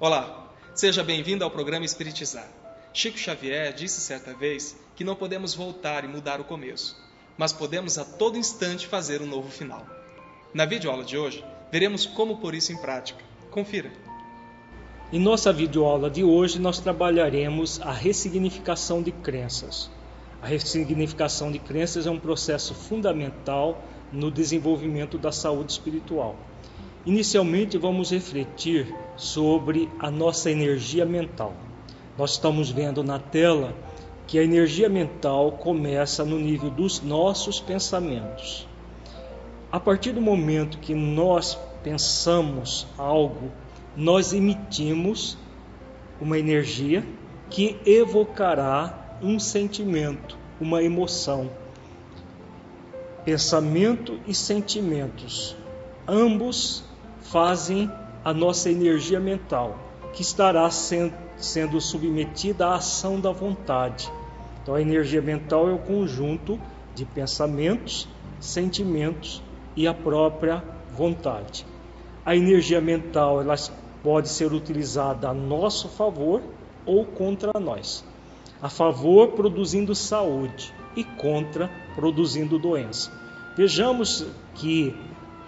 Olá, seja bem-vindo ao programa Espiritizar. Chico Xavier disse certa vez que não podemos voltar e mudar o começo, mas podemos a todo instante fazer um novo final. Na videoaula de hoje, veremos como pôr isso em prática. Confira. Em nossa videoaula de hoje, nós trabalharemos a ressignificação de crenças. A ressignificação de crenças é um processo fundamental no desenvolvimento da saúde espiritual. Inicialmente, vamos refletir sobre a nossa energia mental. Nós estamos vendo na tela que a energia mental começa no nível dos nossos pensamentos. A partir do momento que nós pensamos algo, nós emitimos uma energia que evocará um sentimento, uma emoção. Pensamento e sentimentos, ambos fazem a nossa energia mental, que estará sendo submetida à ação da vontade. Então, a energia mental é o conjunto de pensamentos, sentimentos e a própria vontade. A energia mental ela pode ser utilizada a nosso favor ou contra nós. A favor, produzindo saúde, e contra, produzindo doença. Vejamos que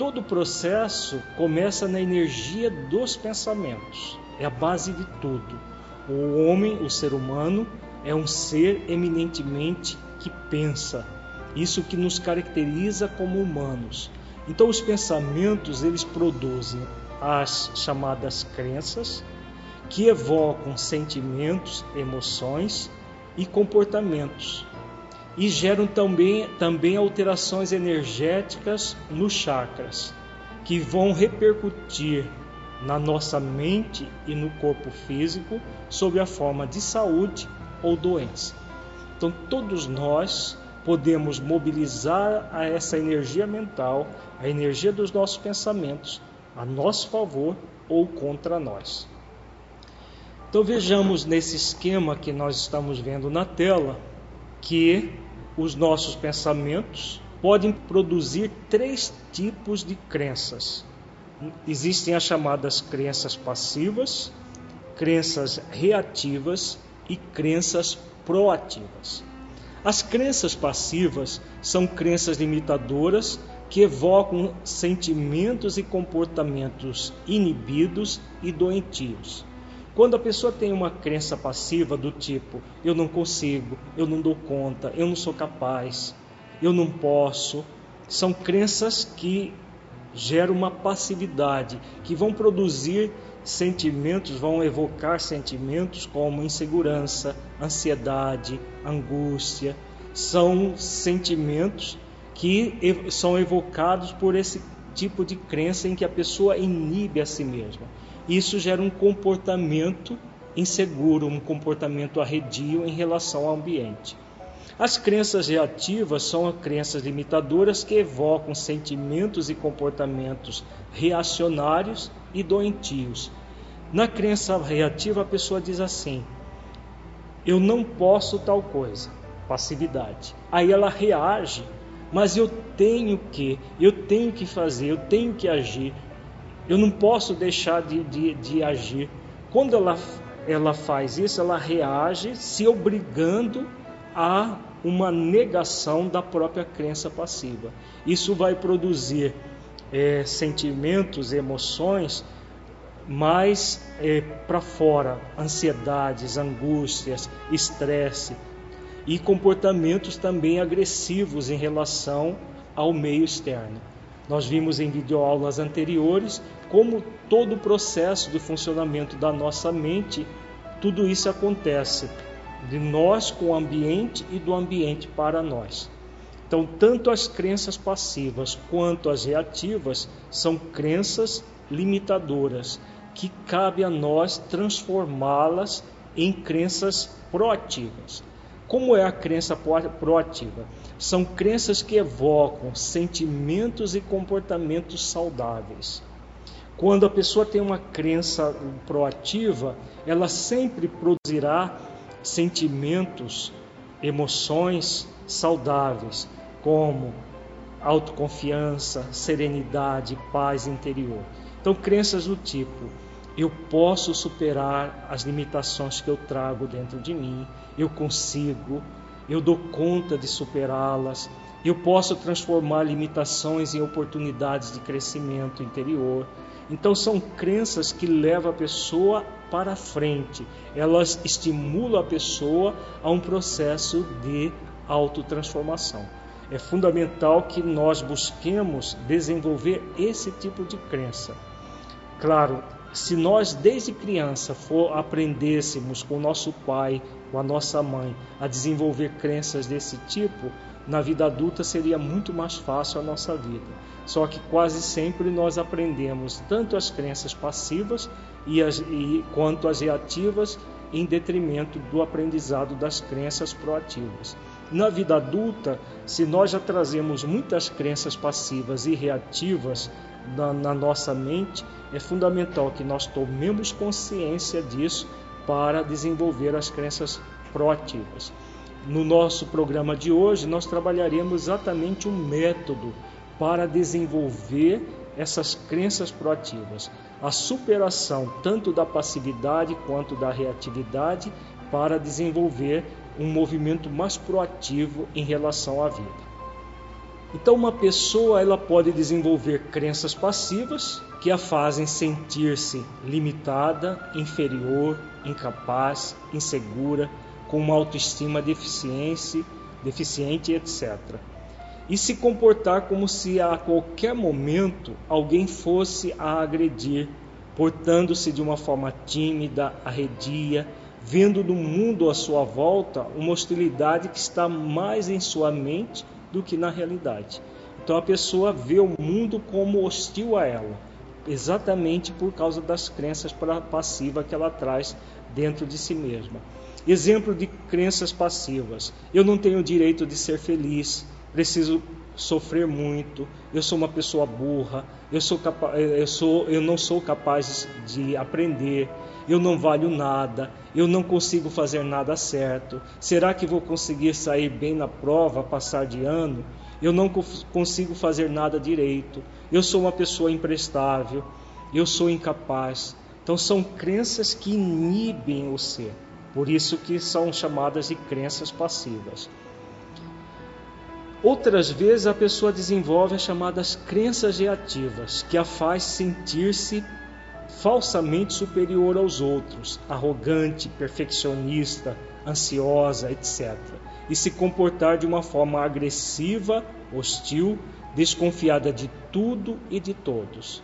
todo o processo começa na energia dos pensamentos, é a base de tudo. O homem, o ser humano, é um ser eminentemente que pensa, isso que nos caracteriza como humanos. Então os pensamentos eles produzem as chamadas crenças que evocam sentimentos, emoções e comportamentos e geram também, também alterações energéticas nos chakras que vão repercutir na nossa mente e no corpo físico sob a forma de saúde ou doença. Então todos nós podemos mobilizar a essa energia mental, a energia dos nossos pensamentos, a nosso favor ou contra nós. Então vejamos nesse esquema que nós estamos vendo na tela que os nossos pensamentos podem produzir três tipos de crenças. Existem as chamadas crenças passivas, crenças reativas e crenças proativas. As crenças passivas são crenças limitadoras que evocam sentimentos e comportamentos inibidos e doentios. Quando a pessoa tem uma crença passiva do tipo eu não consigo, eu não dou conta, eu não sou capaz, eu não posso, são crenças que geram uma passividade, que vão produzir sentimentos, vão evocar sentimentos como insegurança, ansiedade, angústia. São sentimentos que são evocados por esse tipo de crença em que a pessoa inibe a si mesma. Isso gera um comportamento inseguro, um comportamento arredio em relação ao ambiente. As crenças reativas são crenças limitadoras que evocam sentimentos e comportamentos reacionários e doentios. Na crença reativa, a pessoa diz assim: Eu não posso tal coisa, passividade. Aí ela reage, mas eu tenho que, eu tenho que fazer, eu tenho que agir, eu não posso deixar de, de, de agir. Quando ela, ela faz isso, ela reage se obrigando a uma negação da própria crença passiva. Isso vai produzir é, sentimentos, emoções mais é, para fora, ansiedades, angústias, estresse e comportamentos também agressivos em relação ao meio externo. Nós vimos em videoaulas anteriores como todo o processo de funcionamento da nossa mente, tudo isso acontece de nós com o ambiente e do ambiente para nós. Então, tanto as crenças passivas quanto as reativas são crenças limitadoras que cabe a nós transformá-las em crenças proativas. Como é a crença proativa? São crenças que evocam sentimentos e comportamentos saudáveis. Quando a pessoa tem uma crença proativa, ela sempre produzirá sentimentos, emoções saudáveis, como autoconfiança, serenidade, paz interior. Então, crenças do tipo: eu posso superar as limitações que eu trago dentro de mim, eu consigo, eu dou conta de superá-las, eu posso transformar limitações em oportunidades de crescimento interior. Então são crenças que levam a pessoa para frente, elas estimulam a pessoa a um processo de autotransformação. É fundamental que nós busquemos desenvolver esse tipo de crença. Claro, se nós desde criança for aprendêssemos com o nosso pai, com a nossa mãe, a desenvolver crenças desse tipo, na vida adulta seria muito mais fácil a nossa vida. Só que quase sempre nós aprendemos tanto as crenças passivas e as, e, quanto as reativas em detrimento do aprendizado das crenças proativas. Na vida adulta, se nós já trazemos muitas crenças passivas e reativas na, na nossa mente, é fundamental que nós tomemos consciência disso para desenvolver as crenças proativas. No nosso programa de hoje, nós trabalharemos exatamente um método para desenvolver essas crenças proativas, a superação tanto da passividade quanto da reatividade para desenvolver um movimento mais proativo em relação à vida. Então uma pessoa ela pode desenvolver crenças passivas que a fazem sentir-se limitada, inferior, incapaz, insegura, com uma autoestima deficiente, deficiente, etc. E se comportar como se a qualquer momento alguém fosse a agredir, portando-se de uma forma tímida, arredia, vendo no mundo à sua volta uma hostilidade que está mais em sua mente do que na realidade. Então a pessoa vê o mundo como hostil a ela, exatamente por causa das crenças passivas que ela traz dentro de si mesma. Exemplo de crenças passivas: eu não tenho o direito de ser feliz, preciso sofrer muito, eu sou uma pessoa burra, eu, sou eu, sou, eu não sou capaz de aprender, eu não valho nada, eu não consigo fazer nada certo. Será que vou conseguir sair bem na prova, passar de ano? Eu não consigo fazer nada direito. Eu sou uma pessoa imprestável, eu sou incapaz. Então são crenças que inibem o ser. Por isso que são chamadas de crenças passivas. Outras vezes a pessoa desenvolve as chamadas crenças reativas, que a faz sentir-se falsamente superior aos outros, arrogante, perfeccionista, ansiosa, etc. E se comportar de uma forma agressiva, hostil, desconfiada de tudo e de todos.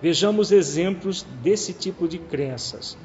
Vejamos exemplos desse tipo de crenças.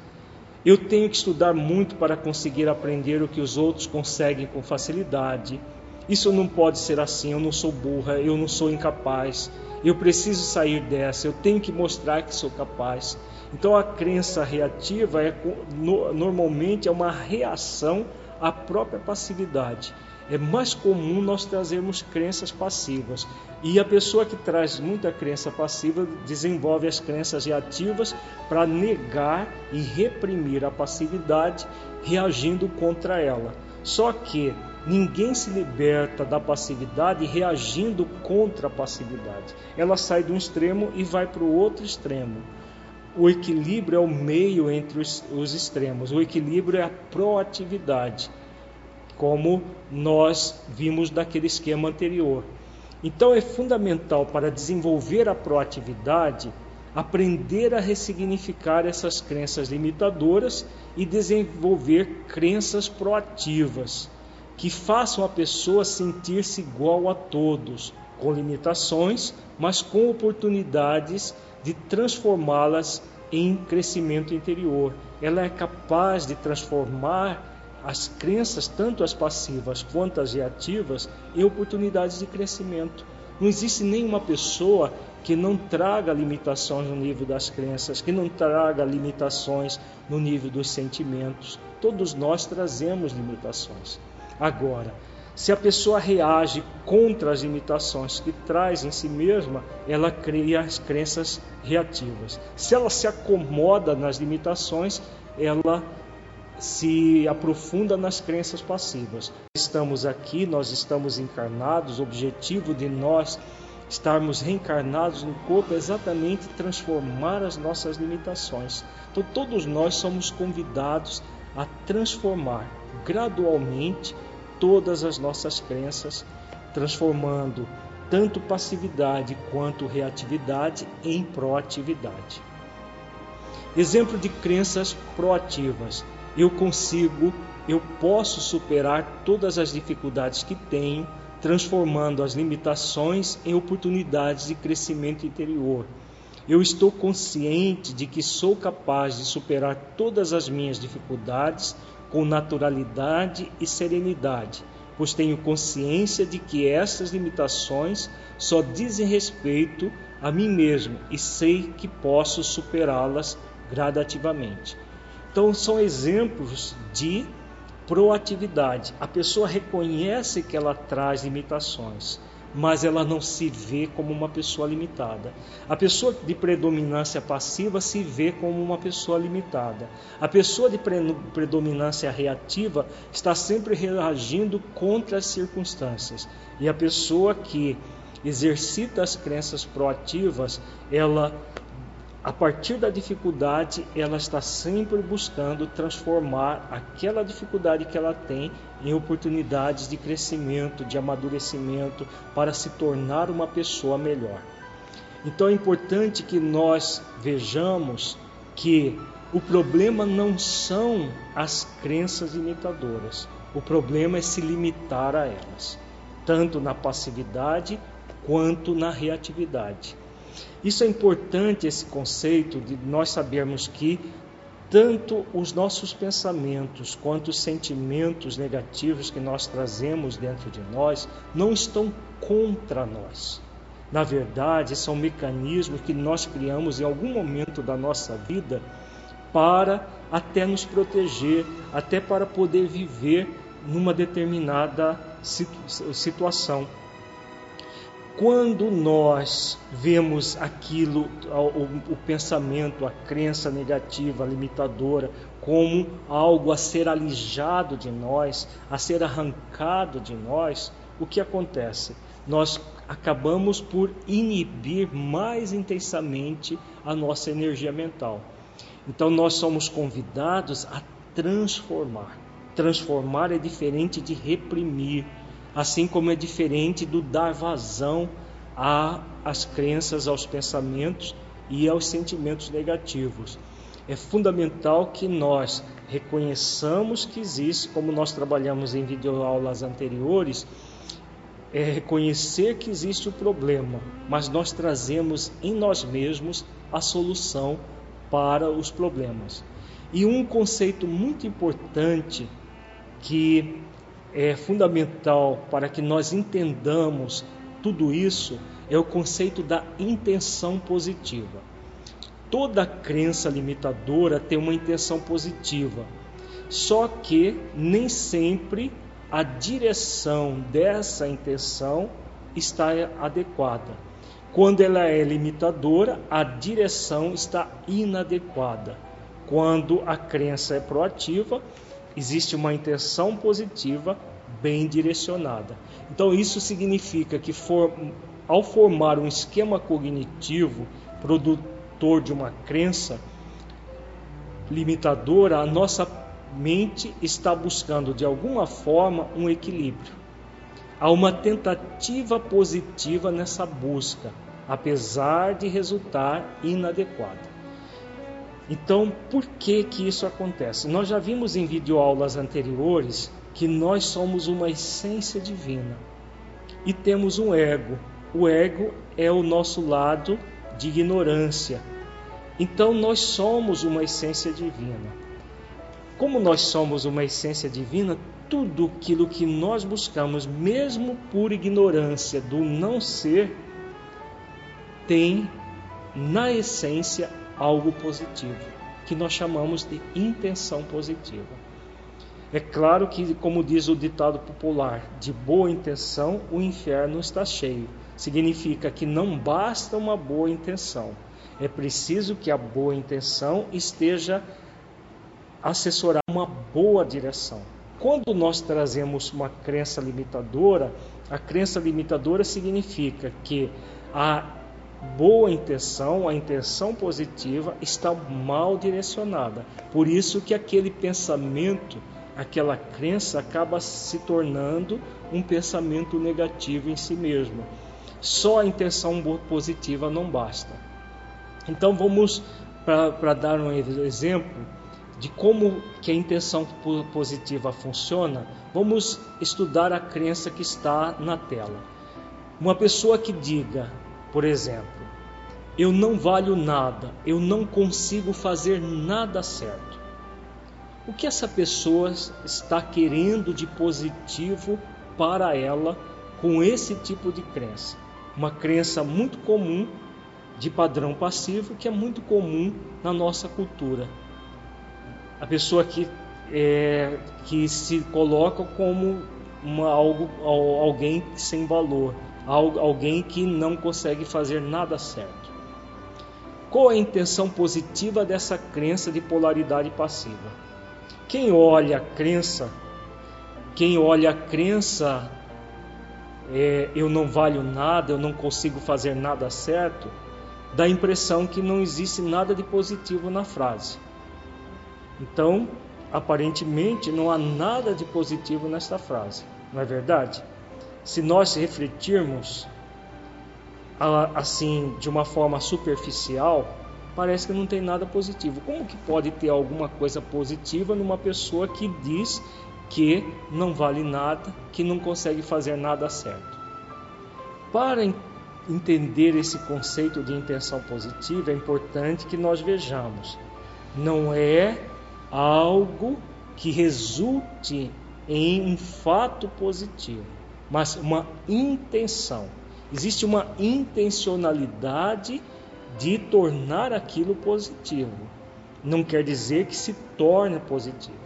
Eu tenho que estudar muito para conseguir aprender o que os outros conseguem com facilidade. Isso não pode ser assim. Eu não sou burra, eu não sou incapaz. Eu preciso sair dessa, eu tenho que mostrar que sou capaz. Então a crença reativa é normalmente é uma reação à própria passividade. É mais comum nós trazermos crenças passivas. E a pessoa que traz muita crença passiva desenvolve as crenças reativas para negar e reprimir a passividade, reagindo contra ela. Só que ninguém se liberta da passividade reagindo contra a passividade. Ela sai de um extremo e vai para o outro extremo o equilíbrio é o meio entre os, os extremos. O equilíbrio é a proatividade, como nós vimos daquele esquema anterior. Então é fundamental para desenvolver a proatividade aprender a ressignificar essas crenças limitadoras e desenvolver crenças proativas que façam a pessoa sentir-se igual a todos, com limitações, mas com oportunidades de transformá-las em crescimento interior. Ela é capaz de transformar as crenças, tanto as passivas quanto as reativas, em oportunidades de crescimento. Não existe nenhuma pessoa que não traga limitações no nível das crenças, que não traga limitações no nível dos sentimentos. Todos nós trazemos limitações. Agora, se a pessoa reage contra as limitações que traz em si mesma, ela cria as crenças reativas. Se ela se acomoda nas limitações, ela se aprofunda nas crenças passivas. Estamos aqui, nós estamos encarnados, o objetivo de nós estarmos reencarnados no corpo é exatamente transformar as nossas limitações. Então, todos nós somos convidados a transformar gradualmente todas as nossas crenças, transformando tanto passividade quanto reatividade em proatividade. Exemplo de crenças proativas. Eu consigo, eu posso superar todas as dificuldades que tenho, transformando as limitações em oportunidades de crescimento interior. Eu estou consciente de que sou capaz de superar todas as minhas dificuldades com naturalidade e serenidade, pois tenho consciência de que essas limitações só dizem respeito a mim mesmo e sei que posso superá-las gradativamente. Então, são exemplos de proatividade. A pessoa reconhece que ela traz limitações, mas ela não se vê como uma pessoa limitada. A pessoa de predominância passiva se vê como uma pessoa limitada. A pessoa de predominância reativa está sempre reagindo contra as circunstâncias. E a pessoa que exercita as crenças proativas, ela a partir da dificuldade, ela está sempre buscando transformar aquela dificuldade que ela tem em oportunidades de crescimento, de amadurecimento, para se tornar uma pessoa melhor. Então é importante que nós vejamos que o problema não são as crenças limitadoras, o problema é se limitar a elas, tanto na passividade quanto na reatividade. Isso é importante, esse conceito de nós sabermos que tanto os nossos pensamentos quanto os sentimentos negativos que nós trazemos dentro de nós não estão contra nós. Na verdade, são mecanismos que nós criamos em algum momento da nossa vida para até nos proteger, até para poder viver numa determinada situação. Quando nós vemos aquilo, o, pensamento, a crença negativa, limitadora, como algo a ser alijado de nós, a ser arrancado de nós, o que acontece? Nós acabamos por inibir mais intensamente a nossa energia mental. Então nós somos convidados a transformar. Transformar é diferente de reprimir assim como é diferente do dar vazão às crenças, aos pensamentos e aos sentimentos negativos. É fundamental que nós reconheçamos que existe, como nós trabalhamos em videoaulas anteriores, é reconhecer que existe o problema, mas nós trazemos em nós mesmos a solução para os problemas. E um conceito muito importante que é fundamental para que nós entendamos tudo isso é o conceito da intenção positiva. Toda crença limitadora tem uma intenção positiva, só que nem sempre a direção dessa intenção está adequada. Quando ela é limitadora, a direção está inadequada. Quando a crença é proativa, existe uma intenção positiva bem direcionada. Então, isso significa que, for, ao formar um esquema cognitivo produtor de uma crença limitadora, a nossa mente está buscando de alguma forma um equilíbrio. Há uma tentativa positiva nessa busca, apesar de resultar inadequada. Então, por que que isso acontece? Nós já vimos em videoaulas anteriores que nós somos uma essência divina e temos um ego. O ego é o nosso lado de ignorância. Então, nós somos uma essência divina. Como nós somos uma essência divina, tudo aquilo que nós buscamos, mesmo por ignorância do não ser, tem na essência algo positivo, que nós chamamos de intenção positiva. É claro que, como diz o ditado popular, de boa intenção o inferno está cheio. Significa que não basta uma boa intenção, é preciso que a boa intenção esteja assessorar uma boa direção. Quando nós trazemos uma crença limitadora, a crença limitadora significa que a boa intenção, a intenção positiva está mal direcionada. Por isso que aquele pensamento, aquela crença acaba se tornando um pensamento negativo em si mesmo. Só a intenção positiva não basta. Então vamos para dar um exemplo de como que a intenção positiva funciona, vamos estudar a crença que está na tela. Uma pessoa que diga, por exemplo, eu não valho nada, eu não consigo fazer nada certo. O que essa pessoa está querendo de positivo para ela com esse tipo de crença? Uma crença muito comum de padrão passivo que é muito comum na nossa cultura a pessoa que, é, que se coloca como uma, algo, alguém sem valor, alguém que não consegue fazer nada certo. Qual a intenção positiva dessa crença de polaridade passiva? Quem olha a crença, quem olha a crença, é, eu não valho nada, eu não consigo fazer nada certo, dá a impressão que não existe nada de positivo na frase. Então, aparentemente, não há nada de positivo nesta frase, não é verdade? Se nós refletirmos assim de uma forma superficial, parece que não tem nada positivo. Como que pode ter alguma coisa positiva numa pessoa que diz que não vale nada, que não consegue fazer nada certo? Para entender esse conceito de intenção positiva, é importante que nós vejamos. Não é algo que resulte em um fato positivo, mas uma intenção. Existe uma intencionalidade de tornar aquilo positivo. Não quer dizer que se torne positivo.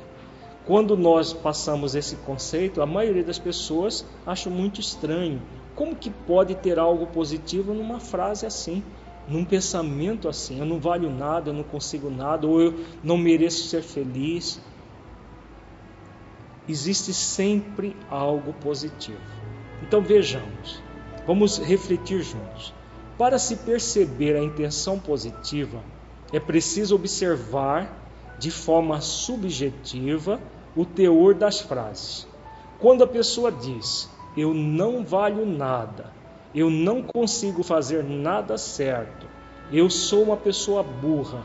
Quando nós passamos esse conceito, a maioria das pessoas acha muito estranho. Como que pode ter algo positivo numa frase assim? num pensamento assim: eu não valho nada, eu não consigo nada, ou eu não mereço ser feliz. Existe sempre algo positivo. Então vejamos, vamos refletir juntos. Para se perceber a intenção positiva, é preciso observar de forma subjetiva o teor das frases. Quando a pessoa diz eu não valho nada, eu não consigo fazer nada certo, eu sou uma pessoa burra.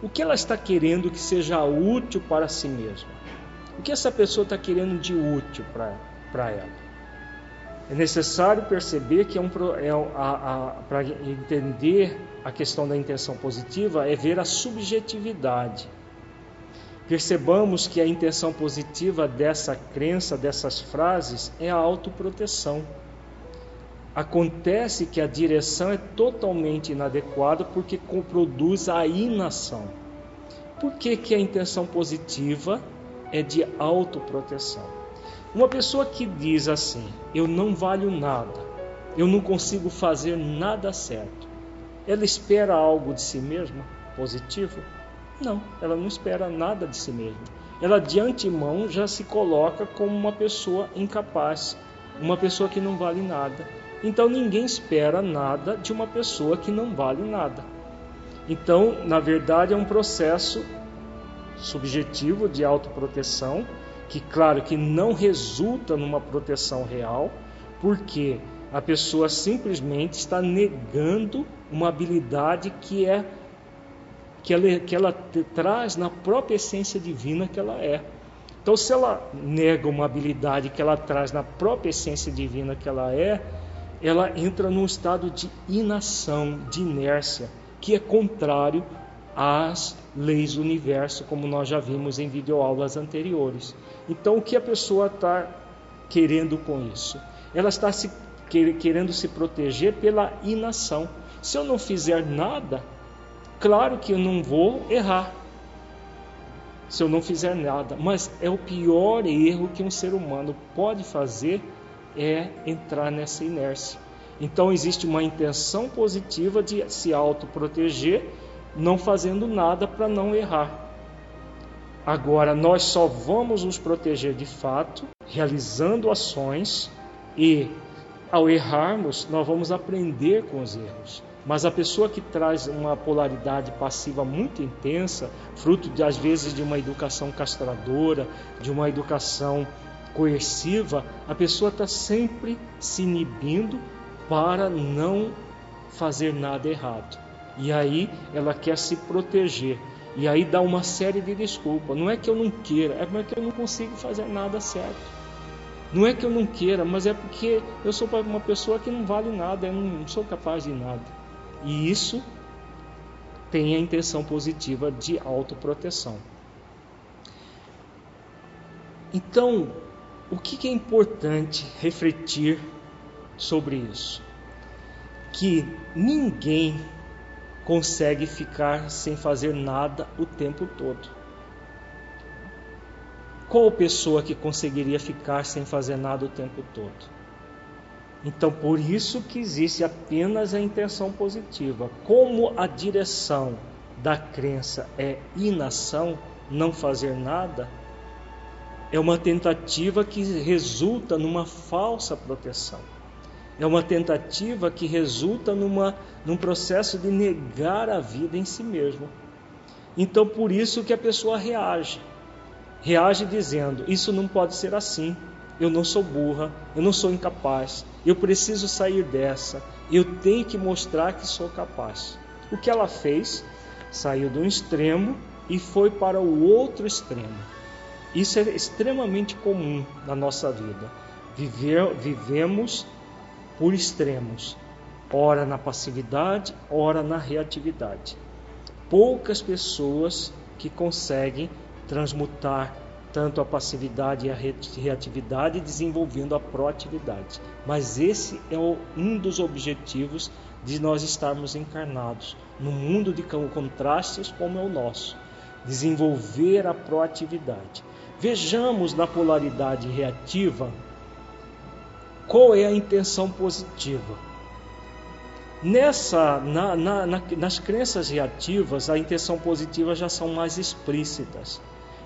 O que ela está querendo que seja útil para si mesma? O que essa pessoa está querendo de útil para ela? É necessário perceber que é um, é para entender a questão da intenção positiva é ver a subjetividade. Percebamos que a intenção positiva dessa crença, dessas frases, é a autoproteção. Acontece que a direção é totalmente inadequada porque produz a inação. Por que, que a intenção positiva é de autoproteção? Uma pessoa que diz assim: Eu não valho nada, eu não consigo fazer nada certo, ela espera algo de si mesma positivo? Não, ela não espera nada de si mesma. Ela de antemão já se coloca como uma pessoa incapaz, uma pessoa que não vale nada. Então ninguém espera nada de uma pessoa que não vale nada. Então, na verdade, é um processo subjetivo de autoproteção, que claro que não resulta numa proteção real, porque a pessoa simplesmente está negando uma habilidade que é que ela, que ela traz na própria essência divina que ela é. Então, se ela nega uma habilidade que ela traz na própria essência divina que ela é, ela entra num estado de inação, de inércia, que é contrário às leis do universo, como nós já vimos em videoaulas anteriores. Então, o que a pessoa está querendo com isso? Ela está se, querendo se proteger pela inação. Se eu não fizer nada, claro que eu não vou errar. Se eu não fizer nada, mas é o pior erro que um ser humano pode fazer é entrar nessa inércia. Então existe uma intenção positiva de se autoproteger, não fazendo nada para não errar. Agora, nós só vamos nos proteger de fato realizando ações e ao errarmos, nós vamos aprender com os erros. Mas a pessoa que traz uma polaridade passiva muito intensa, fruto de, às vezes de uma educação castradora, de uma educação coerciva, a pessoa está sempre se inibindo para não fazer nada errado. E aí ela quer se proteger. E aí dá uma série de desculpas. Não é que eu não queira, é porque eu não consigo fazer nada certo. Não é que eu não queira, mas é porque eu sou uma pessoa que não vale nada, eu não sou capaz de nada. E isso tem a intenção positiva de autoproteção. Então, o que é importante refletir sobre isso? Que ninguém consegue ficar sem fazer nada o tempo todo. Qual pessoa que conseguiria ficar sem fazer nada o tempo todo? Então, por isso que existe apenas a intenção positiva. Como a direção da crença é inação, não fazer nada, é uma tentativa que resulta numa falsa proteção. É uma tentativa que resulta numa, num processo de negar a vida em si mesmo. Então, por isso que a pessoa reage. Reage dizendo: Isso não pode ser assim. Eu não sou burra, eu não sou incapaz, eu preciso sair dessa, eu tenho que mostrar que sou capaz. O que ela fez? Saiu de um extremo e foi para o outro extremo. Isso é extremamente comum na nossa vida. Viver, vivemos por extremos, ora na passividade, ora na reatividade. Poucas pessoas que conseguem transmutar tanto a passividade e a reatividade, desenvolvendo a proatividade. Mas esse é um dos objetivos de nós estarmos encarnados no mundo de contrastes como é o nosso, desenvolver a proatividade. Vejamos na polaridade reativa qual é a intenção positiva. Nessa, na, na, na, nas crenças reativas, a intenção positiva já são mais explícitas.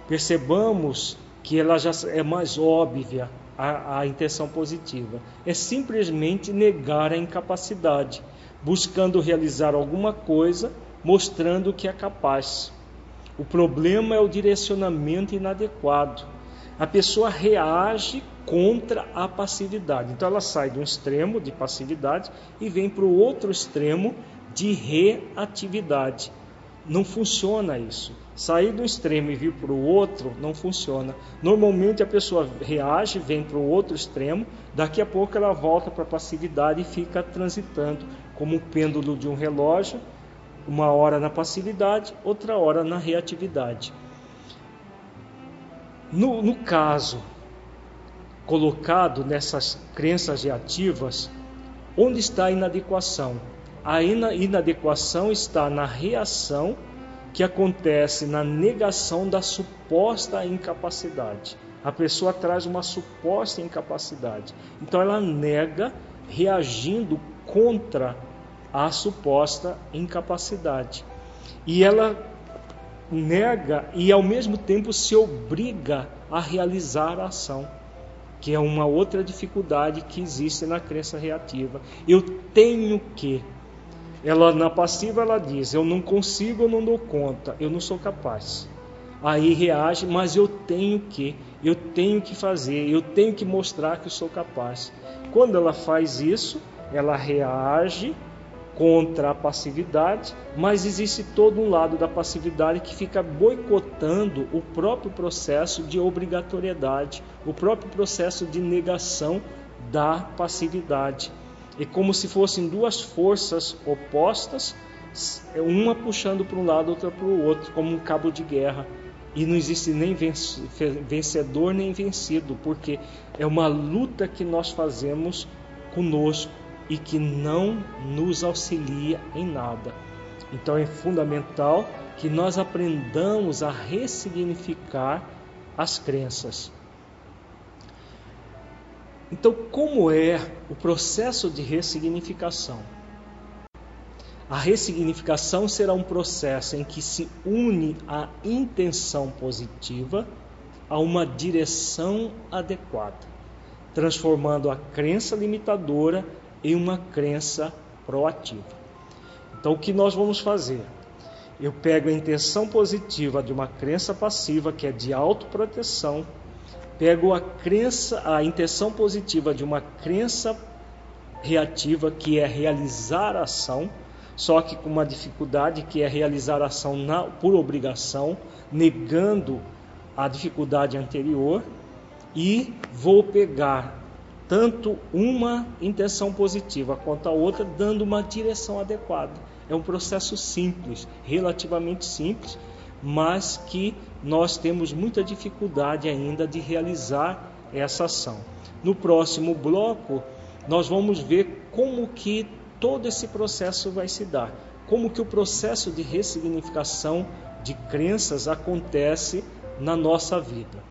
Percebamos que ela já é mais óbvia a, a intenção positiva. É simplesmente negar a incapacidade, buscando realizar alguma coisa, mostrando que é capaz. O problema é o direcionamento inadequado. A pessoa reage contra a passividade. Então ela sai de um extremo de passividade e vem para o outro extremo de reatividade. Não funciona isso. Sair do extremo e vir para o outro não funciona. Normalmente a pessoa reage, vem para o outro extremo, daqui a pouco ela volta para a passividade e fica transitando como o pêndulo de um relógio uma hora na passividade, outra hora na reatividade. No, no caso colocado nessas crenças reativas, onde está a inadequação? A inadequação está na reação que acontece na negação da suposta incapacidade. A pessoa traz uma suposta incapacidade. Então ela nega reagindo contra a suposta incapacidade. E ela nega e ao mesmo tempo se obriga a realizar a ação, que é uma outra dificuldade que existe na crença reativa. Eu tenho que. Ela na passiva ela diz: eu não consigo, eu não dou conta, eu não sou capaz. Aí reage, mas eu tenho que, eu tenho que fazer, eu tenho que mostrar que eu sou capaz. Quando ela faz isso, ela reage contra a passividade, mas existe todo um lado da passividade que fica boicotando o próprio processo de obrigatoriedade, o próprio processo de negação da passividade. É como se fossem duas forças opostas, uma puxando para um lado, outra para o outro, como um cabo de guerra. E não existe nem vencedor nem vencido, porque é uma luta que nós fazemos conosco e que não nos auxilia em nada. Então é fundamental que nós aprendamos a ressignificar as crenças. Então, como é o processo de ressignificação? A ressignificação será um processo em que se une a intenção positiva a uma direção adequada. transformando a crença limitadora em uma crença proativa. Então, o que nós vamos fazer? Eu pego a intenção positiva de uma crença passiva, que é de autoproteção, pego a crença, a intenção positiva de uma crença reativa, que é realizar a ação, só que com uma dificuldade que é realizar a ação na, por obrigação, negando a dificuldade anterior, e vou pegar tanto uma intenção positiva quanto a outra, dando uma direção adequada. É um processo simples, relativamente simples, mas que nós temos muita dificuldade ainda de realizar essa ação. No próximo bloco, nós vamos ver como que todo esse processo vai se dar, como que o processo de ressignificação de crenças acontece na nossa vida.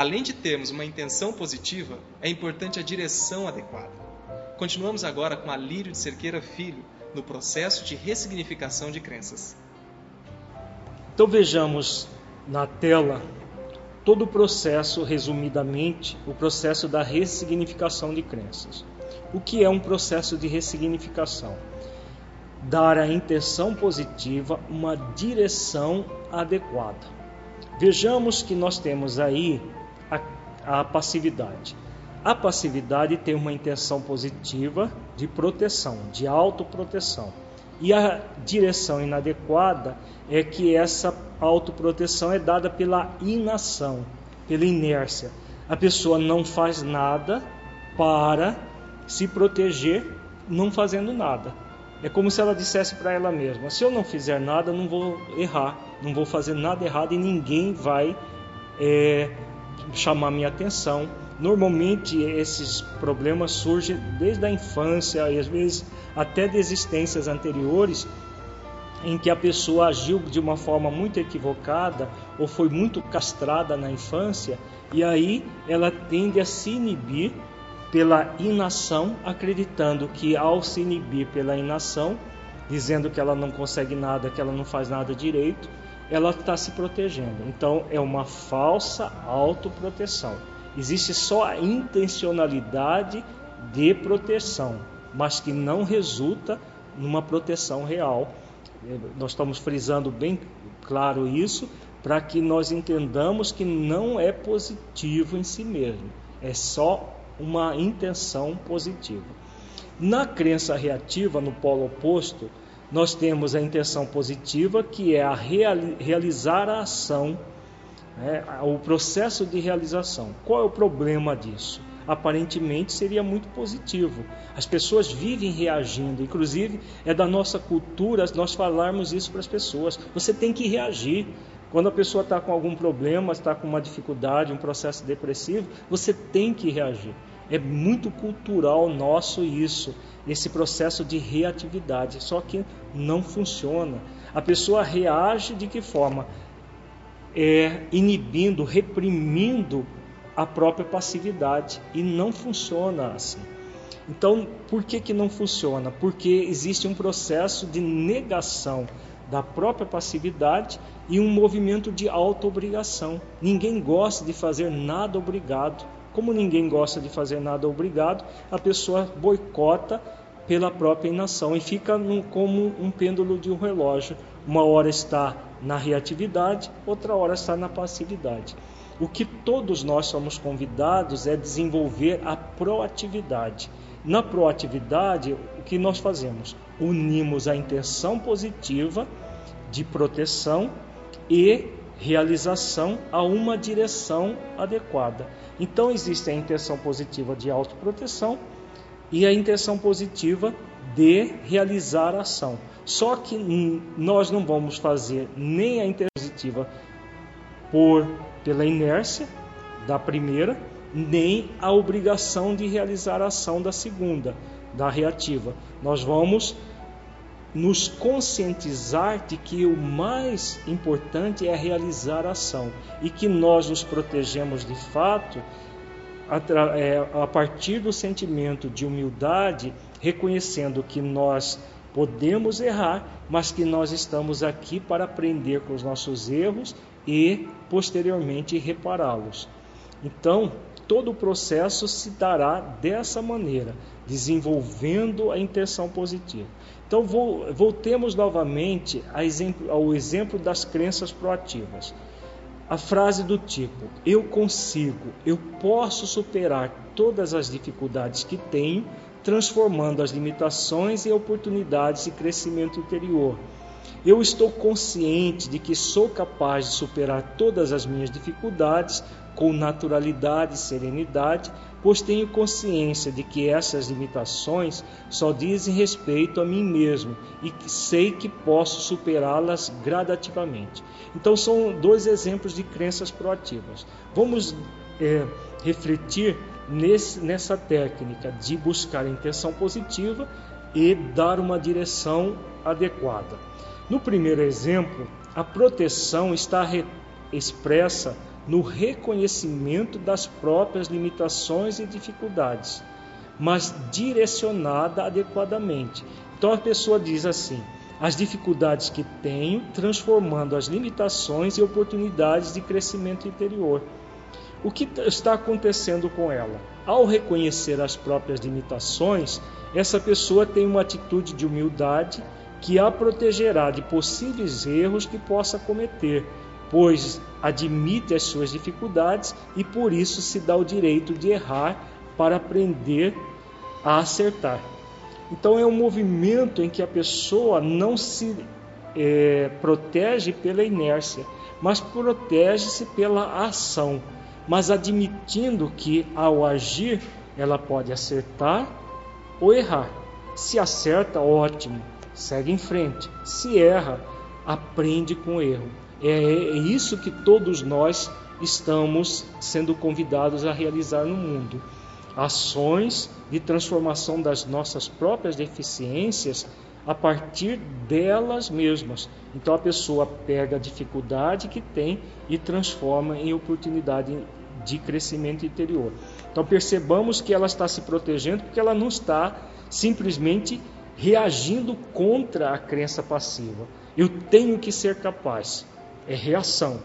Além de termos uma intenção positiva, é importante a direção adequada. Continuamos agora com Alírio de Cerqueira Filho no processo de ressignificação de crenças. Então vejamos na tela todo o processo, resumidamente, o processo da ressignificação de crenças. O que é um processo de ressignificação? Dar à intenção positiva uma direção adequada. Vejamos que nós temos aí a, passividade. A passividade tem uma intenção positiva de proteção, de autoproteção. E a direção inadequada é que essa autoproteção é dada pela inação, pela inércia. A pessoa não faz nada para se proteger não fazendo nada. É como se ela dissesse para ela mesma: se eu não fizer nada, não vou errar, não vou fazer nada errado e ninguém vai é, chamar minha atenção. Normalmente esses problemas surgem desde a infância e às vezes até de existências anteriores em que a pessoa agiu de uma forma muito equivocada ou foi muito castrada na infância e aí ela tende a se inibir pela inação, acreditando que ao se inibir pela inação, dizendo que ela não consegue nada, que ela não faz nada direito, ela está se protegendo. Então é uma falsa autoproteção. Existe só a intencionalidade de proteção, mas que não resulta numa proteção real. É, nós estamos frisando bem claro isso para que nós entendamos que não é positivo em si mesmo, é só uma intenção positiva. Na crença reativa, no polo oposto, nós temos a intenção positiva, que é a realizar a ação, né, o processo de realização. Qual é o problema disso? Aparentemente seria muito positivo. As pessoas vivem reagindo, inclusive é da nossa cultura nós falarmos isso para as pessoas. Você tem que reagir. Quando a pessoa está com algum problema, está com uma dificuldade, um processo depressivo, você tem que reagir. É muito cultural nosso isso, esse processo de reatividade, só que não funciona. A pessoa reage de que forma? É, inibindo, reprimindo a própria passividade e não funciona assim. Então, por que, que não funciona? Porque existe um processo de negação da própria passividade e um movimento de auto-obrigação. Ninguém gosta de fazer nada obrigado. Como ninguém gosta de fazer nada obrigado, a pessoa boicota pela própria inação e fica como um pêndulo de um relógio. Uma hora está na reatividade, outra hora está na passividade. O que todos nós somos convidados é desenvolver a proatividade. Na proatividade, o que nós fazemos? Unimos a intenção positiva de proteção e realização a uma direção adequada. Então existe a intenção positiva de autoproteção e a intenção positiva de realizar a ação. Só que nós não vamos fazer nem a interpositiva por pela inércia da primeira, nem a obrigação de realizar a ação da segunda, da reativa. Nós vamos nos conscientizar de que o mais importante é realizar a ação e que nós nos protegemos de fato a, é, a partir do sentimento de humildade, reconhecendo que nós podemos errar, mas que nós estamos aqui para aprender com os nossos erros e posteriormente repará-los. Então, todo o processo se dará dessa maneira, desenvolvendo a intenção positiva. Então, voltemos novamente ao exemplo das crenças proativas. A frase do tipo: Eu consigo, eu posso superar todas as dificuldades que tenho, transformando as limitações em oportunidades de crescimento interior. Eu estou consciente de que sou capaz de superar todas as minhas dificuldades com naturalidade e serenidade, pois tenho consciência de que essas limitações só dizem respeito a mim mesmo e que sei que posso superá-las gradativamente. Então, são dois exemplos de crenças proativas. Vamos é, refletir nesse, nessa técnica de buscar a intenção positiva e dar uma direção adequada. No primeiro exemplo, a proteção está expressa no reconhecimento das próprias limitações e dificuldades, mas direcionada adequadamente. Então a pessoa diz assim: as dificuldades que tenho, transformando as limitações em oportunidades de crescimento interior. O que está acontecendo com ela? Ao reconhecer as próprias limitações, essa pessoa tem uma atitude de humildade que a protegerá de possíveis erros que possa cometer, pois admite as suas dificuldades e por isso se dá o direito de errar para aprender a acertar. Então é um movimento em que a pessoa não se é, protege pela inércia, mas protege-se pela ação, mas admitindo que ao agir ela pode acertar ou errar. Se acerta, ótimo, segue em frente. Se erra, aprende com o erro. É, é isso que todos nós estamos sendo convidados a realizar no mundo. Ações de transformação das nossas próprias deficiências a partir delas mesmas. Então a pessoa pega a dificuldade que tem e transforma em oportunidade de crescimento interior. Então percebamos que ela está se protegendo porque ela não está simplesmente reagindo contra a crença passiva. Eu tenho que ser capaz é reação.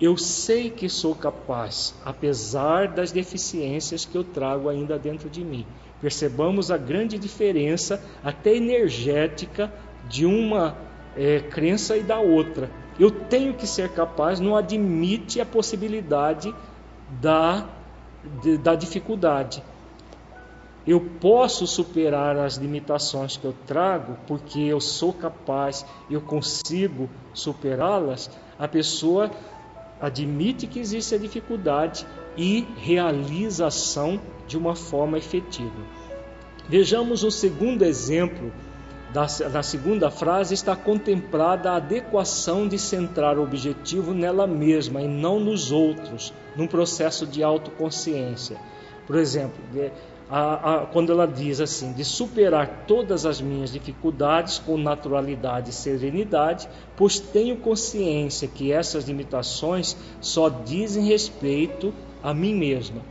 Eu sei que sou capaz, apesar das deficiências que eu trago ainda dentro de mim. Percebamos a grande diferença, até energética, de uma é, crença e da outra. Eu tenho que ser capaz, não admite a possibilidade da, de, da dificuldade. Eu posso superar as limitações que eu trago porque eu sou capaz, eu consigo superá-las. A pessoa admite que existe a dificuldade e realiza a ação de uma forma efetiva. Vejamos o segundo exemplo. Da segunda frase está contemplada a adequação de centrar o objetivo nela mesma e não nos outros, num processo de autoconsciência. Por exemplo, a, a, quando ela diz assim, de superar todas as minhas dificuldades com naturalidade e serenidade, pois tenho consciência que essas limitações só dizem respeito a mim mesma.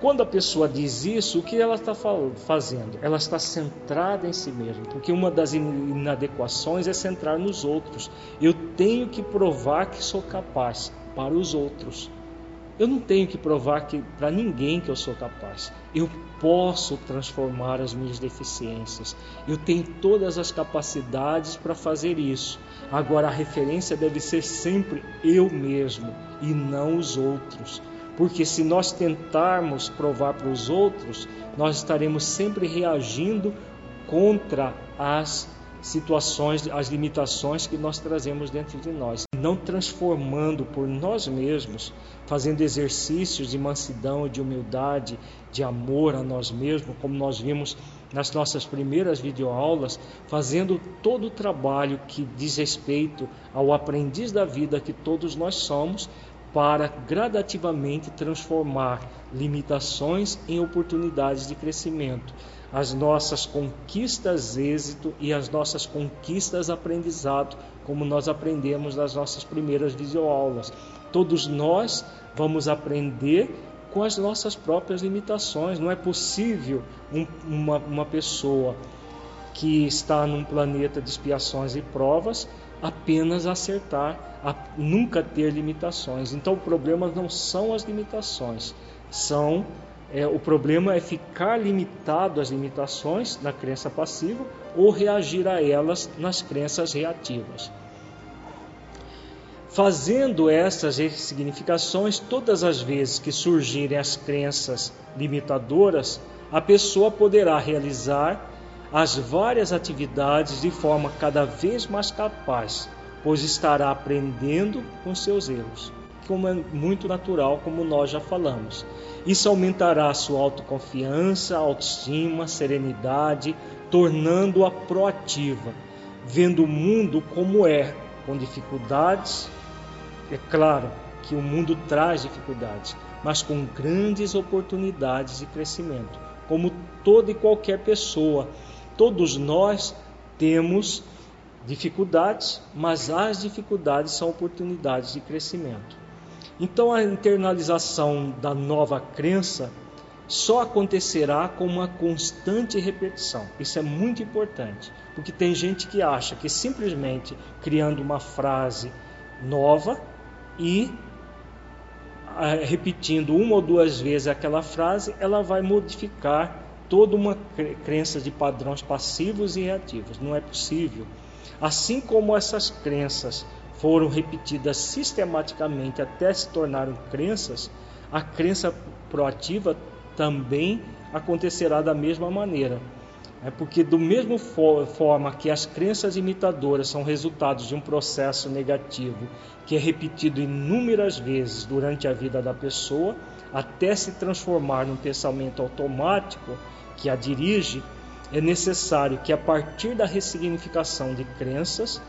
Quando a pessoa diz isso, o que ela está fazendo? Ela está centrada em si mesma, porque uma das inadequações é centrar nos outros. Eu tenho que provar que sou capaz para os outros. Eu não tenho que provar para ninguém que eu sou capaz. Eu posso transformar as minhas deficiências. Eu tenho todas as capacidades para fazer isso. Agora a referência deve ser sempre eu mesmo e não os outros. Porque se nós tentarmos provar para os outros, nós estaremos sempre reagindo contra as situações, as limitações que nós trazemos dentro de nós. Não transformando por nós mesmos, fazendo exercícios de mansidão, de humildade, de amor a nós mesmos, como nós vimos nas nossas primeiras videoaulas, fazendo todo o trabalho que diz respeito ao aprendiz da vida que todos nós somos, para gradativamente transformar limitações em oportunidades de crescimento, as nossas conquistas êxito e as nossas conquistas aprendizado, como nós aprendemos nas nossas primeiras videoaulas. Todos nós vamos aprender com as nossas próprias limitações. Não é possível um, uma, uma pessoa que está num planeta de expiações e provas apenas acertar, a nunca ter limitações. Então o problema não são as limitações, são é, o problema é ficar limitado às limitações na crença passiva ou reagir a elas nas crenças reativas. Fazendo essas significações, todas as vezes que surgirem as crenças limitadoras, a pessoa poderá realizar as várias atividades de forma cada vez mais capaz, pois estará aprendendo com seus erros, como é muito natural, como nós já falamos. Isso aumentará sua autoconfiança, autoestima, serenidade, tornando-a proativa, vendo o mundo como é, com dificuldades, é claro que o mundo traz dificuldades, mas com grandes oportunidades de crescimento. Como toda e qualquer pessoa, todos nós temos dificuldades, mas as dificuldades são oportunidades de crescimento. Então a internalização da nova crença só acontecerá com uma constante repetição. Isso é muito importante, porque tem gente que acha que simplesmente criando uma frase nova e repetindo uma ou duas vezes aquela frase, ela vai modificar toda uma crença de padrões passivos e reativos. Não é possível. Assim como essas crenças foram repetidas sistematicamente até se tornarem crenças, a crença proativa também acontecerá da mesma maneira. É porque, do mesmo forma que as crenças imitadoras são resultados de um processo negativo que é repetido inúmeras vezes durante a vida da pessoa, até se transformar num pensamento automático que a dirige, é necessário que, a partir da ressignificação de crenças,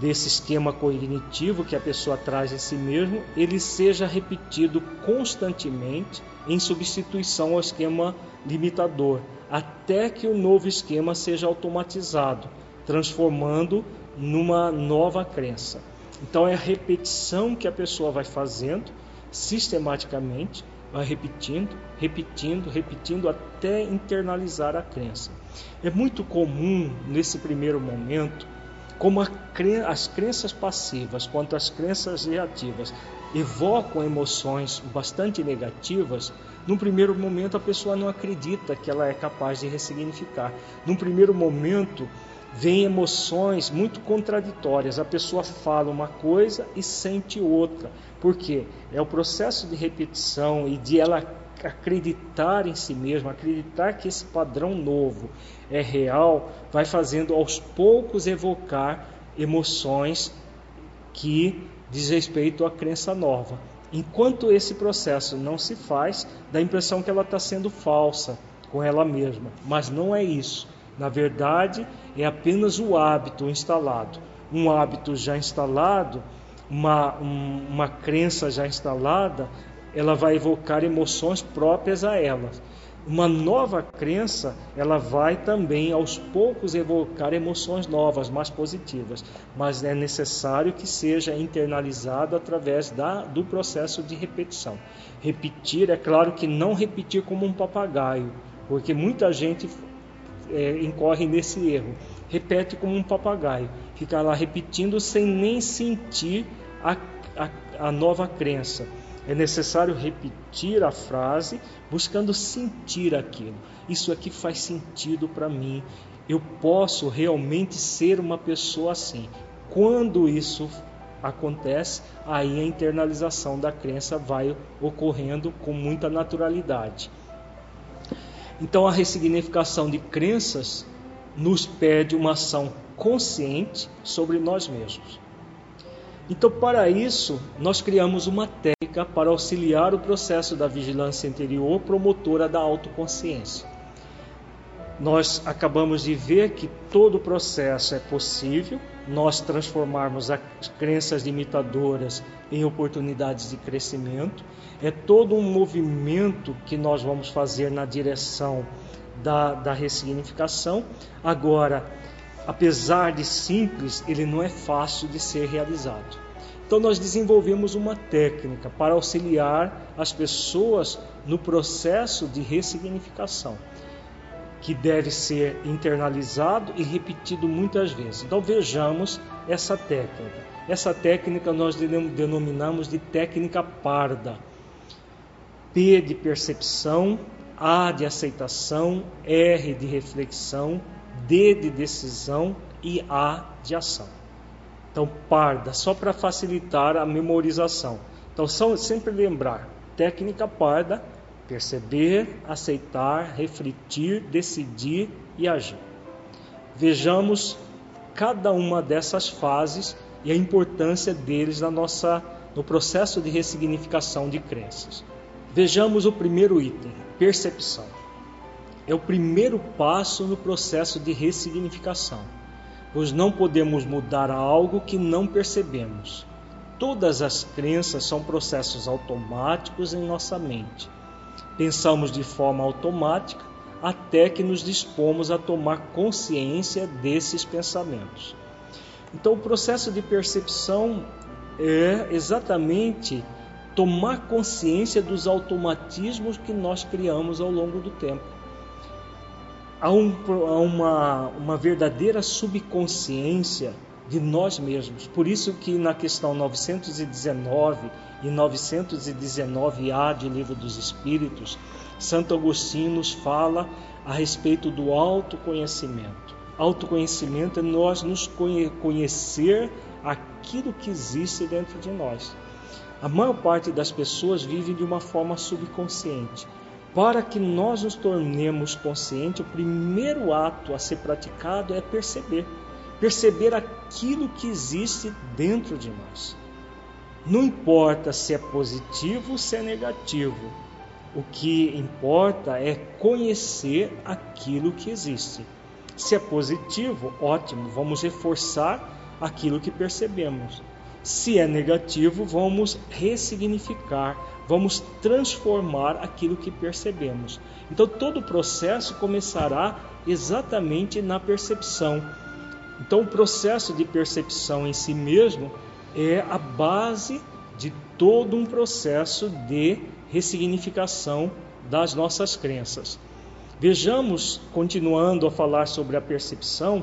desse esquema cognitivo que a pessoa traz em si mesmo, ele seja repetido constantemente em substituição ao esquema limitador, até que o novo esquema seja automatizado, transformando numa nova crença. Então é a repetição que a pessoa vai fazendo sistematicamente, vai repetindo, repetindo, repetindo até internalizar a crença. É muito comum nesse primeiro momento como as crenças passivas quanto as crenças reativas evocam emoções bastante negativas, num primeiro momento a pessoa não acredita que ela é capaz de ressignificar. Num primeiro momento vem emoções muito contraditórias. A pessoa fala uma coisa e sente outra. Por quê? É o processo de repetição e de ela acreditar em si mesma, acreditar que esse padrão novo é real, vai fazendo aos poucos evocar emoções que diz respeito à crença nova. Enquanto esse processo não se faz, dá a impressão que ela está sendo falsa com ela mesma, mas não é isso. Na verdade, é apenas o hábito instalado. Um hábito já instalado, uma, um, uma crença já instalada, ela vai evocar emoções próprias a ela. Uma nova crença, ela vai também aos poucos evocar emoções novas, mais positivas, mas é necessário que seja internalizado através da, do processo de repetição. Repetir, é claro que não repetir como um papagaio, porque muita gente é, incorre nesse erro. Repete como um papagaio, fica lá repetindo sem nem sentir a, a, a nova crença. É necessário repetir a frase buscando sentir aquilo. Isso aqui faz sentido para mim. Eu posso realmente ser uma pessoa assim. Quando isso acontece, aí a internalização da crença vai ocorrendo com muita naturalidade. Então a ressignificação de crenças nos pede uma ação consciente sobre nós mesmos. Então, para isso, nós criamos uma técnica para auxiliar o processo da vigilância interior promotora da autoconsciência. Nós acabamos de ver que todo o processo é possível, nós transformarmos as crenças limitadoras em oportunidades de crescimento. É todo um movimento que nós vamos fazer na direção da, da ressignificação. Agora, apesar de simples, ele não é fácil de ser realizado. Então, nós desenvolvemos uma técnica para auxiliar as pessoas no processo de ressignificação, que deve ser internalizado e repetido muitas vezes. Então, vejamos essa técnica. Essa técnica nós denominamos de técnica parda. P de percepção, A de aceitação, R de reflexão, D de decisão e A de ação. Então, parda, só para facilitar a memorização. Então, só, sempre lembrar: técnica parda, perceber, aceitar, refletir, decidir e agir. Vejamos cada uma dessas fases e a importância deles na nossa, no processo de ressignificação de crenças. Vejamos o primeiro item: percepção é o primeiro passo no processo de ressignificação, pois não podemos mudar algo que não percebemos. Todas as crenças são processos automáticos em nossa mente. Pensamos de forma automática até que nos dispomos a tomar consciência desses pensamentos. Então, o processo de percepção é exatamente tomar consciência dos automatismos que nós criamos ao longo do tempo há, um, uma, uma verdadeira subconsciência de nós mesmos. Por isso que na questão 919 e 919A de Livro dos Espíritos, Santo Agostinho nos fala a respeito do autoconhecimento. Autoconhecimento é nós nos conhecer aquilo que existe dentro de nós. A maior parte das pessoas vive de uma forma subconsciente. Para que nós nos tornemos conscientes, o primeiro ato a ser praticado é perceber. Perceber aquilo que existe dentro de nós. Não importa se é positivo ou se é negativo. O que importa é conhecer aquilo que existe. Se é positivo, ótimo, vamos reforçar aquilo que percebemos. Se é negativo, vamos ressignificar, vamos transformar aquilo que percebemos. Então todo o processo começará exatamente na percepção. Então o processo de percepção em si mesmo é a base de todo um processo de ressignificação das nossas crenças. Vejamos, continuando a falar sobre a percepção,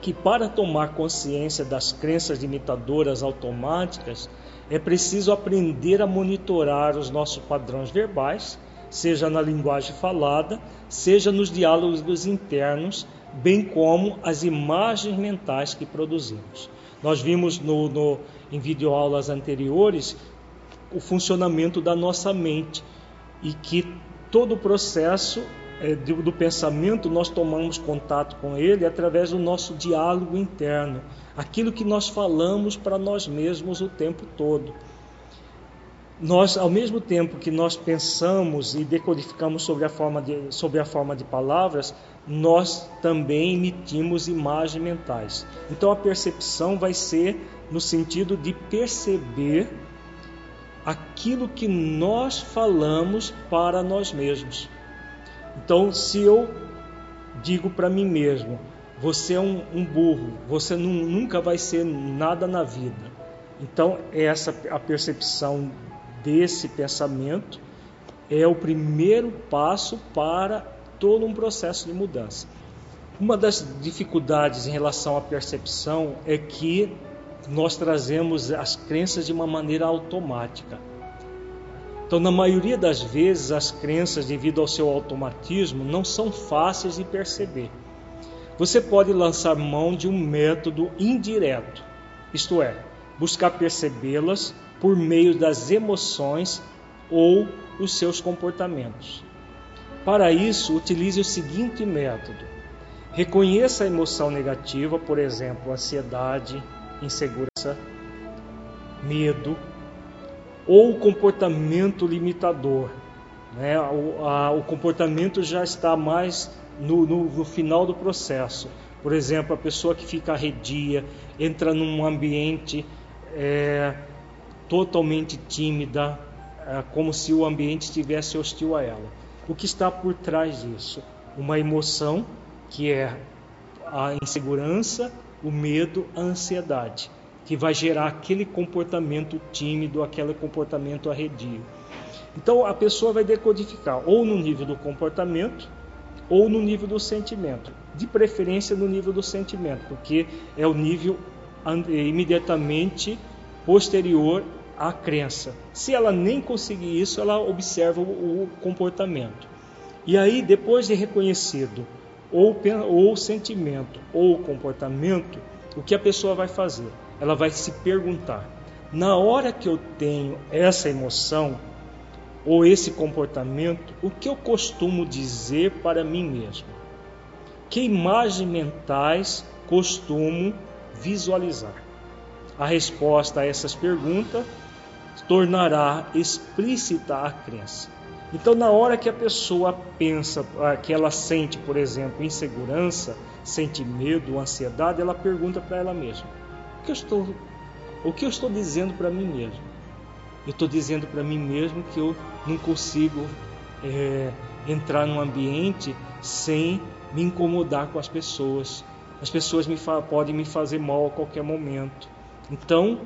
que para tomar consciência das crenças limitadoras automáticas, é preciso aprender a monitorar os nossos padrões verbais, seja na linguagem falada, seja nos diálogos internos, bem como as imagens mentais que produzimos. Nós vimos no, no, em videoaulas anteriores o funcionamento da nossa mente e que todo o processo do, do pensamento nós tomamos contato com ele através do nosso diálogo interno aquilo que nós falamos para nós mesmos o tempo todo. Nós, ao mesmo tempo que nós pensamos e decodificamos sobre a forma de, sobre a forma de palavras, nós também emitimos imagens mentais. Então a percepção vai ser no sentido de perceber aquilo que nós falamos para nós mesmos. Então, se eu digo para mim mesmo, você é um, um burro, você nunca vai ser nada na vida. Então, essa a percepção desse pensamento é o primeiro passo para todo um processo de mudança. Uma das dificuldades em relação à percepção é que nós trazemos as crenças de uma maneira automática. Então, na maioria das vezes, as crenças, devido ao seu automatismo, não são fáceis de perceber você pode lançar mão de um método indireto, isto é, buscar percebê-las por meio das emoções ou os seus comportamentos. Para isso, utilize o seguinte método: reconheça a emoção negativa, por exemplo, ansiedade, insegurança, medo ou comportamento limitador. Né? O, a, o comportamento já está mais no, no, no final do processo. Por exemplo, a pessoa que fica arredia, entra num ambiente é, totalmente tímida, é, como se o ambiente estivesse hostil a ela. O que está por trás disso? Uma emoção que é a insegurança, o medo, a ansiedade, que vai gerar aquele comportamento tímido, aquele comportamento arredio. Então a pessoa vai decodificar ou no nível do comportamento ou no nível do sentimento, de preferência no nível do sentimento, porque é o nível imediatamente posterior à crença. Se ela nem conseguir isso, ela observa o comportamento. E aí, depois de reconhecido ou, ou sentimento ou comportamento, o que a pessoa vai fazer? Ela vai se perguntar: na hora que eu tenho essa emoção ou esse comportamento, o que eu costumo dizer para mim mesmo? Que imagens mentais costumo visualizar? A resposta a essas perguntas tornará explícita a crença. Então, na hora que a pessoa pensa, ah, que ela sente, por exemplo, insegurança, sente medo, ansiedade, ela pergunta para ela mesma: que eu estou, o que eu estou dizendo para mim mesmo? Eu estou dizendo para mim mesmo que eu não consigo é, entrar num ambiente sem me incomodar com as pessoas. As pessoas me podem me fazer mal a qualquer momento. Então,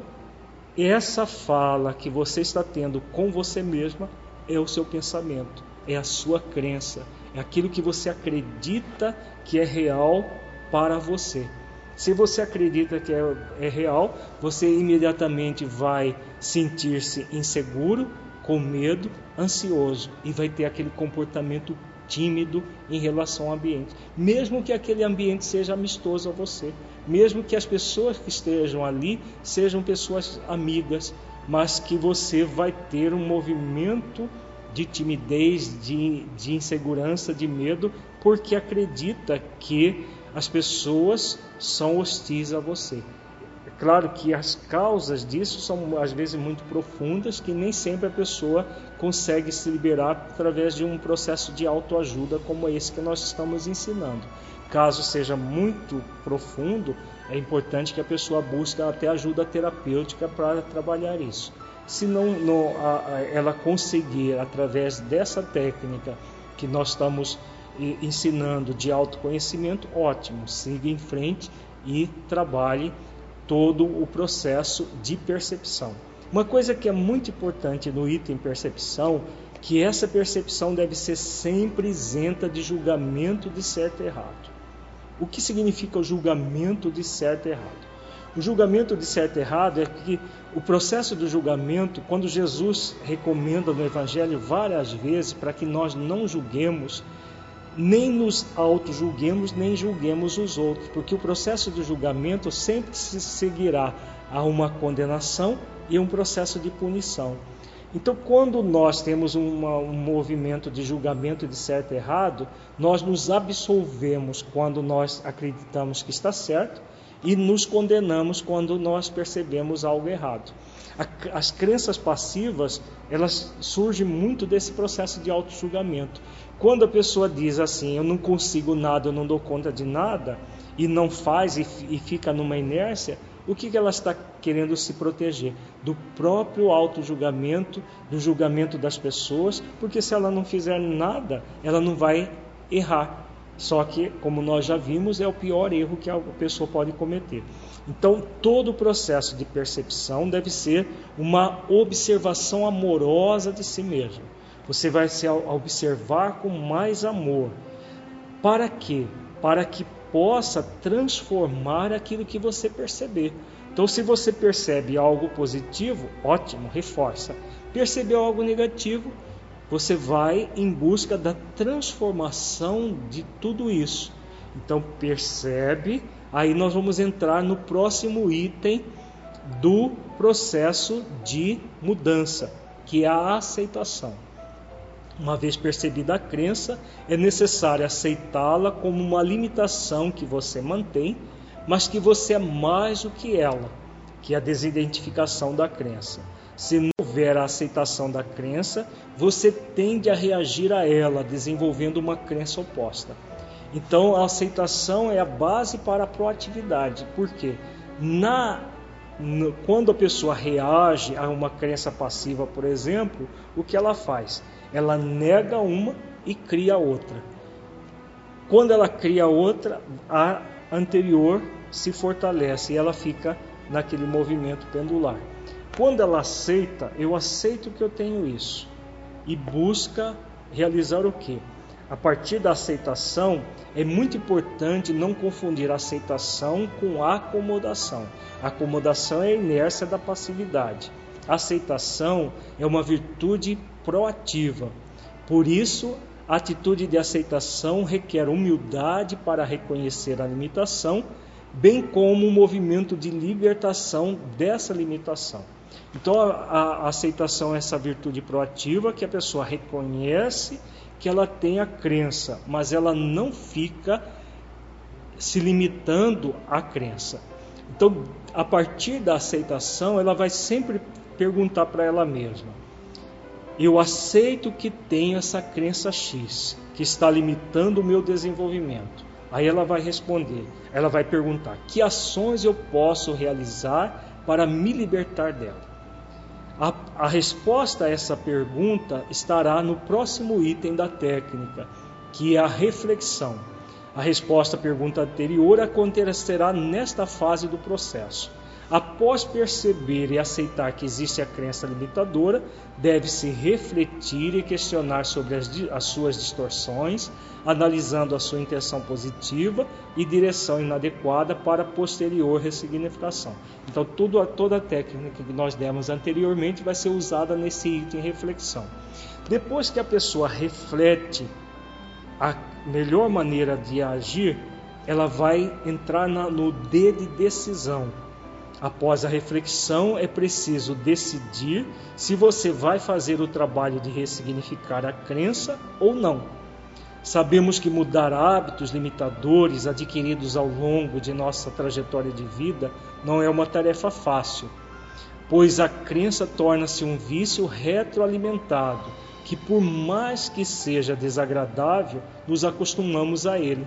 essa fala que você está tendo com você mesma é o seu pensamento, é a sua crença, é aquilo que você acredita que é real para você. Se você acredita que é, é real, você imediatamente vai sentir-se inseguro, com medo, ansioso e vai ter aquele comportamento tímido em relação ao ambiente, mesmo que aquele ambiente seja amistoso a você, mesmo que as pessoas que estejam ali sejam pessoas amigas, mas que você vai ter um movimento de timidez, de, de insegurança, de medo, porque acredita que as pessoas são hostis a você. É claro que as causas disso são às vezes muito profundas, que nem sempre a pessoa consegue se liberar através de um processo de autoajuda como esse que nós estamos ensinando. Caso seja muito profundo, é importante que a pessoa busque até ajuda terapêutica para trabalhar isso. Se não, não a, a, ela conseguir, através dessa técnica que nós estamos ensinando de autoconhecimento, ótimo, siga em frente e trabalhe todo o processo de percepção. Uma coisa que é muito importante no item percepção, que essa percepção deve ser sempre isenta de julgamento de certo e errado. O que significa o julgamento de certo e errado? O julgamento de certo e errado é que o processo do julgamento, quando Jesus recomenda no Evangelho várias vezes para que nós não julguemos, nem nos auto-julguemos, nem julguemos os outros, porque o processo do julgamento sempre se seguirá a uma condenação e um processo de punição. Então, quando nós temos uma, um movimento de julgamento de certo e errado, nós nos absolvemos quando nós acreditamos que está certo e nos condenamos quando nós percebemos algo errado. As crenças passivas, elas surgem muito desse processo de auto-julgamento. Quando a pessoa diz assim, eu não consigo nada, eu não dou conta de nada, e não faz e, e fica numa inércia, o que, que ela está querendo se proteger? Do próprio auto-julgamento, do julgamento das pessoas, porque se ela não fizer nada, ela não vai errar. Só que, como nós já vimos, é o pior erro que a pessoa pode cometer. Então, todo o processo de percepção deve ser uma observação amorosa de si mesmo. Você vai se observar com mais amor. Para quê? Para que possa transformar aquilo que você perceber. Então, se você percebe algo positivo, ótimo, reforça. Percebeu algo negativo, você vai em busca da transformação de tudo isso. Então, percebe, aí nós vamos entrar no próximo item do processo de mudança, que é a aceitação. Uma vez percebida a crença, é necessário aceitá-la como uma limitação que você mantém, mas que você é mais do que ela, que é a desidentificação da crença. Se não houver a aceitação da crença, você tende a reagir a ela, desenvolvendo uma crença oposta. Então, a aceitação é a base para a proatividade. Por quê? Na, quando a pessoa reage a uma crença passiva, por exemplo, o que ela faz? Ela nega uma e cria outra. Quando ela cria outra, a anterior se fortalece e ela fica naquele movimento pendular. Quando ela aceita, eu aceito que eu tenho isso e busca realizar o que? A partir da aceitação, é muito importante não confundir aceitação com acomodação. A acomodação é a inércia da passividade. A aceitação é uma virtude proativa. Por isso, a atitude de aceitação requer humildade para reconhecer a limitação, bem como um movimento de libertação dessa limitação. Então, a, a aceitação é essa virtude proativa que a pessoa reconhece que ela tem a crença, mas ela não fica se limitando à crença. Então, a partir da aceitação, ela vai sempre perguntar para ela mesma: Eu aceito que tenho essa crença X, que está limitando o meu desenvolvimento. Aí ela vai responder, ela vai perguntar: Que ações eu posso realizar para me libertar dela? A, a resposta a essa pergunta estará no próximo item da técnica, que é a reflexão. A resposta à pergunta anterior acontecerá nesta fase do processo. Após perceber e aceitar que existe a crença limitadora, deve-se refletir e questionar sobre as, as, suas distorções, analisando a sua intenção positiva e direção inadequada para posterior ressignificação. Então, tudo, toda a técnica que nós demos anteriormente vai ser usada nesse item reflexão. Depois que a pessoa reflete a melhor maneira de agir, ela vai entrar na, no D de decisão Após a reflexão, é preciso decidir se você vai fazer o trabalho de ressignificar a crença ou não. Sabemos que mudar hábitos limitadores adquiridos ao longo de nossa trajetória de vida não é uma tarefa fácil, pois a crença torna-se um vício retroalimentado, que por mais que seja desagradável, nos acostumamos a ele.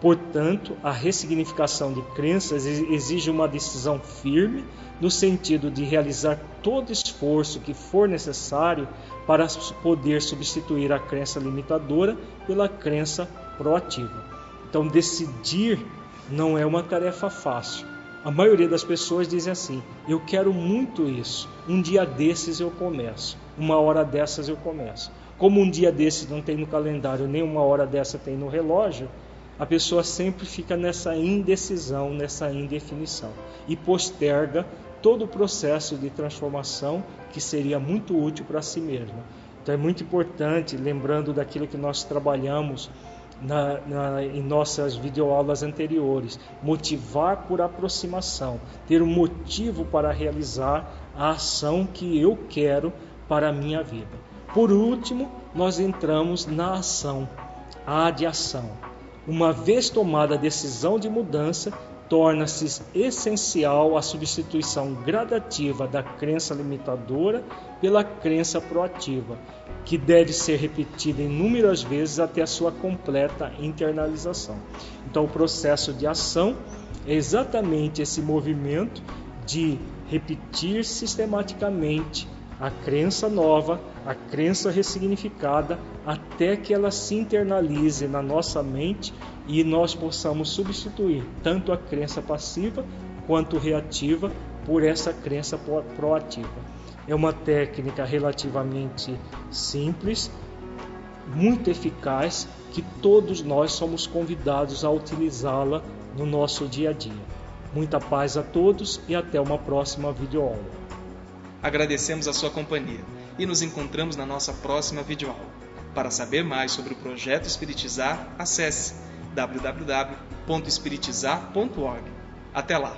Portanto, a ressignificação de crenças exige uma decisão firme no sentido de realizar todo esforço que for necessário para poder substituir a crença limitadora pela crença proativa. Então, decidir não é uma tarefa fácil. A maioria das pessoas dizem assim: Eu quero muito isso. Um dia desses eu começo. Uma hora dessas eu começo. Como um dia desses não tem no calendário, nem uma hora dessa tem no relógio, a pessoa sempre fica nessa indecisão, nessa indefinição e posterga todo o processo de transformação que seria muito útil para si mesma. Então é muito importante, lembrando daquilo que nós trabalhamos na, na, em nossas videoaulas anteriores, motivar por aproximação, ter um motivo para realizar a ação que eu quero para a minha vida. Por último, nós entramos na ação, a adiação. Uma vez tomada a decisão de mudança, torna-se essencial a substituição gradativa da crença limitadora pela crença proativa, que deve ser repetida inúmeras vezes até a sua completa internalização. Então, o processo de ação é exatamente esse movimento de repetir sistematicamente a crença nova, a crença ressignificada, até que ela se internalize na nossa mente e nós possamos substituir tanto a crença passiva quanto reativa por essa crença proativa. É uma técnica relativamente simples, muito eficaz, que todos nós somos convidados a utilizá-la no nosso dia a dia. Muita paz a todos e até uma próxima videoaula. Agradecemos a sua companhia e nos encontramos na nossa próxima videoaula. Para saber mais sobre o projeto Espiritizar, acesse www.espiritizar.org. Até lá!